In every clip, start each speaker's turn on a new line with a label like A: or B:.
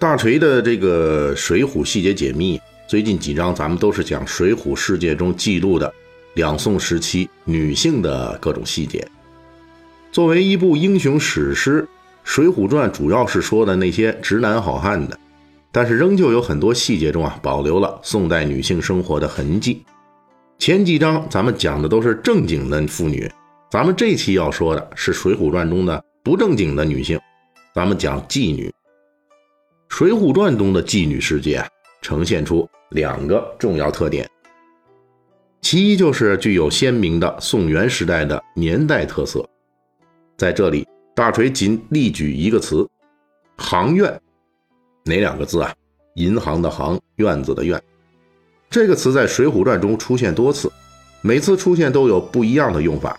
A: 大锤的这个《水浒细节解密》，最近几章咱们都是讲水浒世界中记录的两宋时期女性的各种细节。作为一部英雄史诗，《水浒传》主要是说的那些直男好汉的，但是仍旧有很多细节中啊保留了宋代女性生活的痕迹。前几章咱们讲的都是正经的妇女，咱们这期要说的是《水浒传》中的不正经的女性，咱们讲妓女。《水浒传》中的妓女世界啊，呈现出两个重要特点。其一就是具有鲜明的宋元时代的年代特色。在这里，大锤仅例举一个词：“行院”，哪两个字啊？银行的行，院子的院。这个词在《水浒传》中出现多次，每次出现都有不一样的用法。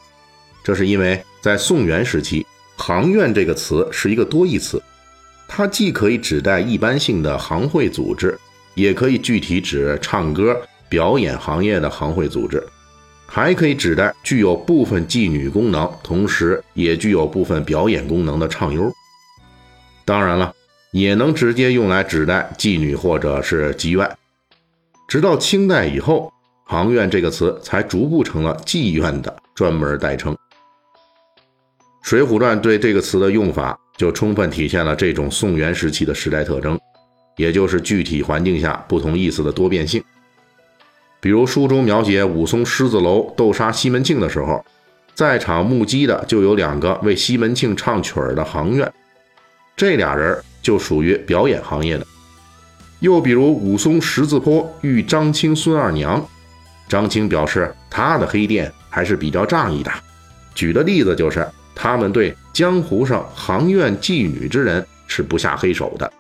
A: 这是因为在宋元时期，“行院”这个词是一个多义词。它既可以指代一般性的行会组织，也可以具体指唱歌表演行业的行会组织，还可以指代具有部分妓女功能，同时也具有部分表演功能的唱优。当然了，也能直接用来指代妓女或者是妓院。直到清代以后，“行院”这个词才逐步成了妓院的专门代称。《水浒传》对这个词的用法。就充分体现了这种宋元时期的时代特征，也就是具体环境下不同意思的多变性。比如书中描写武松狮子楼斗杀西门庆的时候，在场目击的就有两个为西门庆唱曲儿的行院，这俩人就属于表演行业的。又比如武松十字坡遇张青孙二娘，张青表示他的黑店还是比较仗义的，举的例子就是他们对。江湖上行院妓女之人是不下黑手的。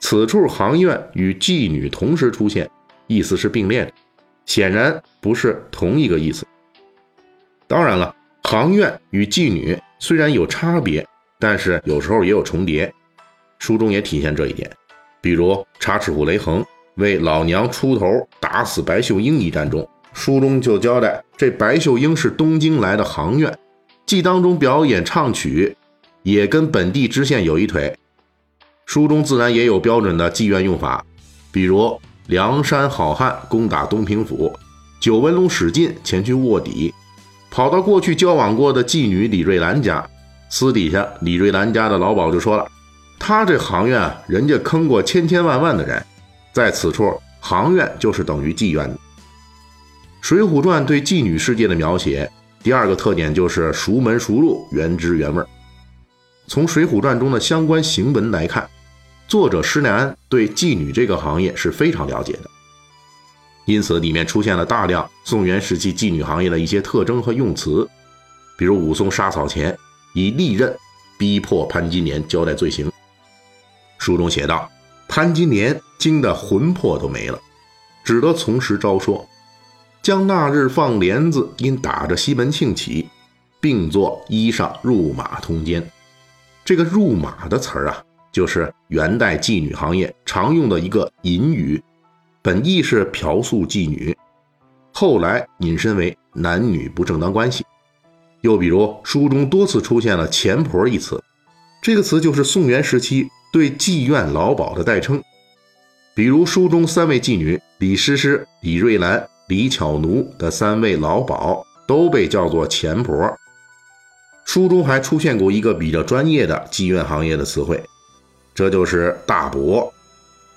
A: 此处行院与妓女同时出现，意思是并列，显然不是同一个意思。当然了，行院与妓女虽然有差别，但是有时候也有重叠。书中也体现这一点，比如插翅虎雷横为老娘出头打死白秀英一战中，书中就交代这白秀英是东京来的行院。既当中表演唱曲，也跟本地知县有一腿。书中自然也有标准的妓院用法，比如梁山好汉攻打东平府，九纹龙史进前去卧底，跑到过去交往过的妓女李瑞兰家，私底下李瑞兰家的老鸨就说了，他这行院啊，人家坑过千千万万的人，在此处行院就是等于妓院。《水浒传》对妓女世界的描写。第二个特点就是熟门熟路、原汁原味儿。从《水浒传》中的相关行文来看，作者施耐庵对妓女这个行业是非常了解的，因此里面出现了大量宋元时期妓女行业的一些特征和用词，比如武松杀草前以利刃逼迫潘金莲交代罪行。书中写道：“潘金莲惊得魂魄都没了，只得从实招说。”将那日放帘子，因打着西门庆起，并作衣裳入马通奸。这个“入马”的词儿啊，就是元代妓女行业常用的一个隐语，本意是嫖宿妓女，后来引申为男女不正当关系。又比如书中多次出现了“钱婆”一词，这个词就是宋元时期对妓院老鸨的代称。比如书中三位妓女李师师、李瑞兰。李巧奴的三位老鸨都被叫做钱婆。书中还出现过一个比较专业的妓院行业的词汇，这就是大伯。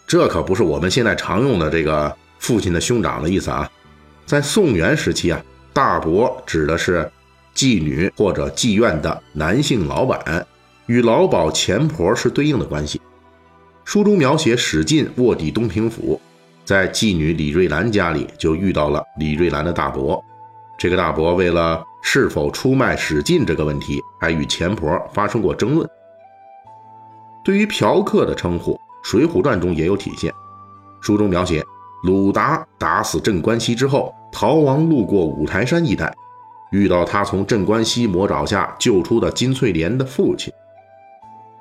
A: 这可不是我们现在常用的这个父亲的兄长的意思啊。在宋元时期啊，大伯指的是妓女或者妓院的男性老板，与老鸨钱婆是对应的关系。书中描写史进卧底东平府。在妓女李瑞兰家里，就遇到了李瑞兰的大伯。这个大伯为了是否出卖史进这个问题，还与钱婆发生过争论。对于嫖客的称呼，《水浒传》中也有体现。书中描写，鲁达打死镇关西之后，逃亡路过五台山一带，遇到他从镇关西魔爪下救出的金翠莲的父亲。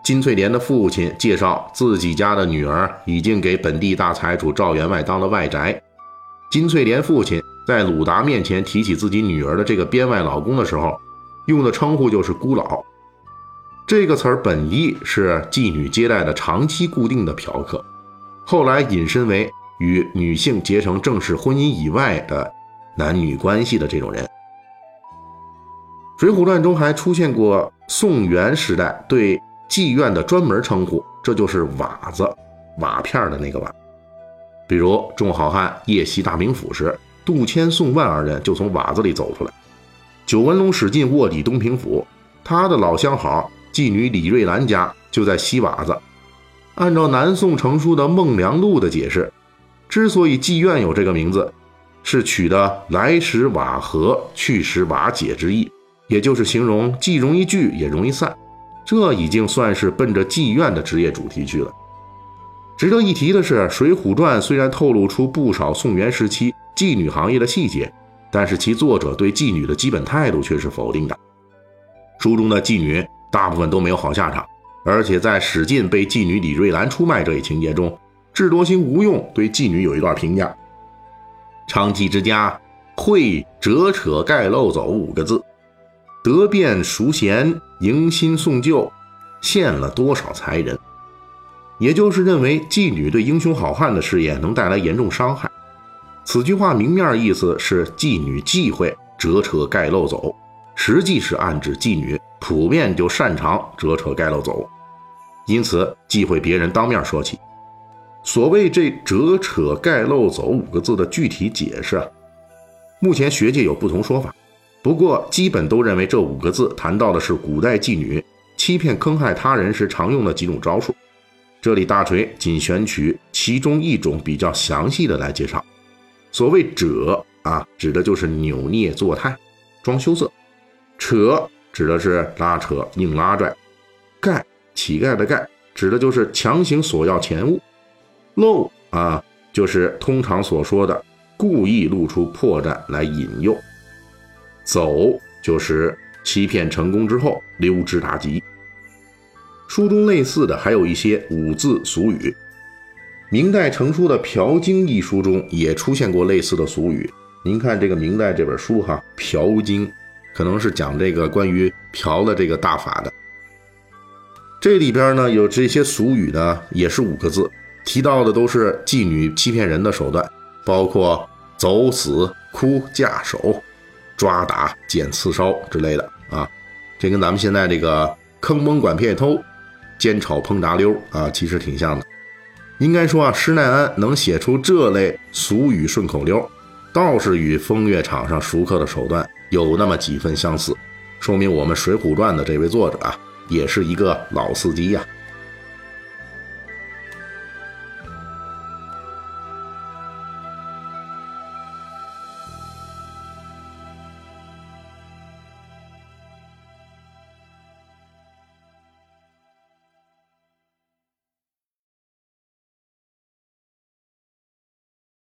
A: 金翠莲的父亲介绍，自己家的女儿已经给本地大财主赵员外当了外宅。金翠莲父亲在鲁达面前提起自己女儿的这个编外老公的时候，用的称呼就是姑老。这个词儿本意是妓女接待的长期固定的嫖客，后来引申为与女性结成正式婚姻以外的男女关系的这种人。《水浒传》中还出现过宋元时代对妓院的专门称呼，这就是瓦子，瓦片的那个瓦。比如众好汉夜袭大名府时，杜迁、宋万二人就从瓦子里走出来。九纹龙史进卧底东平府，他的老相好妓女李瑞兰家就在西瓦子。按照南宋成书的《孟良录》的解释，之所以妓院有这个名字，是取的“来时瓦合，去时瓦解”之意，也就是形容既容易聚也容易散。这已经算是奔着妓院的职业主题去了。值得一提的是，《水浒传》虽然透露出不少宋元时期妓女行业的细节，但是其作者对妓女的基本态度却是否定的。书中的妓女大部分都没有好下场，而且在史进被妓女李瑞兰出卖这一情节中，智多星吴用对妓女有一段评价：“娼妓之家，会折扯盖漏走五个字，得变赎贤，迎新送旧，献了多少才人。”也就是认为妓女对英雄好汉的事业能带来严重伤害。此句话明面意思是妓女忌讳折扯盖漏走，实际是暗指妓女普遍就擅长折扯盖漏走，因此忌讳别人当面说起。所谓这折扯盖漏走五个字的具体解释啊，目前学界有不同说法，不过基本都认为这五个字谈到的是古代妓女欺骗坑害他人时常用的几种招数。这里大锤仅选取其中一种比较详细的来介绍。所谓“褶”啊，指的就是扭捏作态、装羞涩；“扯”指的是拉扯、硬拉拽；“盖”乞丐的“盖”指的就是强行索要钱物；“露”啊，就是通常所说的故意露出破绽来引诱；“走”就是欺骗成功之后溜之大吉。书中类似的还有一些五字俗语。明代成书的《嫖经》一书中也出现过类似的俗语。您看这个明代这本书哈，《嫖经》可能是讲这个关于嫖的这个大法的。这里边呢有这些俗语呢，也是五个字，提到的都是妓女欺骗人的手段，包括走死、哭、嫁手、抓打、捡刺烧之类的啊。这跟咱们现在这个坑蒙拐骗偷。煎炒烹炸溜啊，其实挺像的。应该说啊，施耐庵能写出这类俗语顺口溜，倒是与风月场上熟客的手段有那么几分相似，说明我们《水浒传》的这位作者啊，也是一个老司机呀。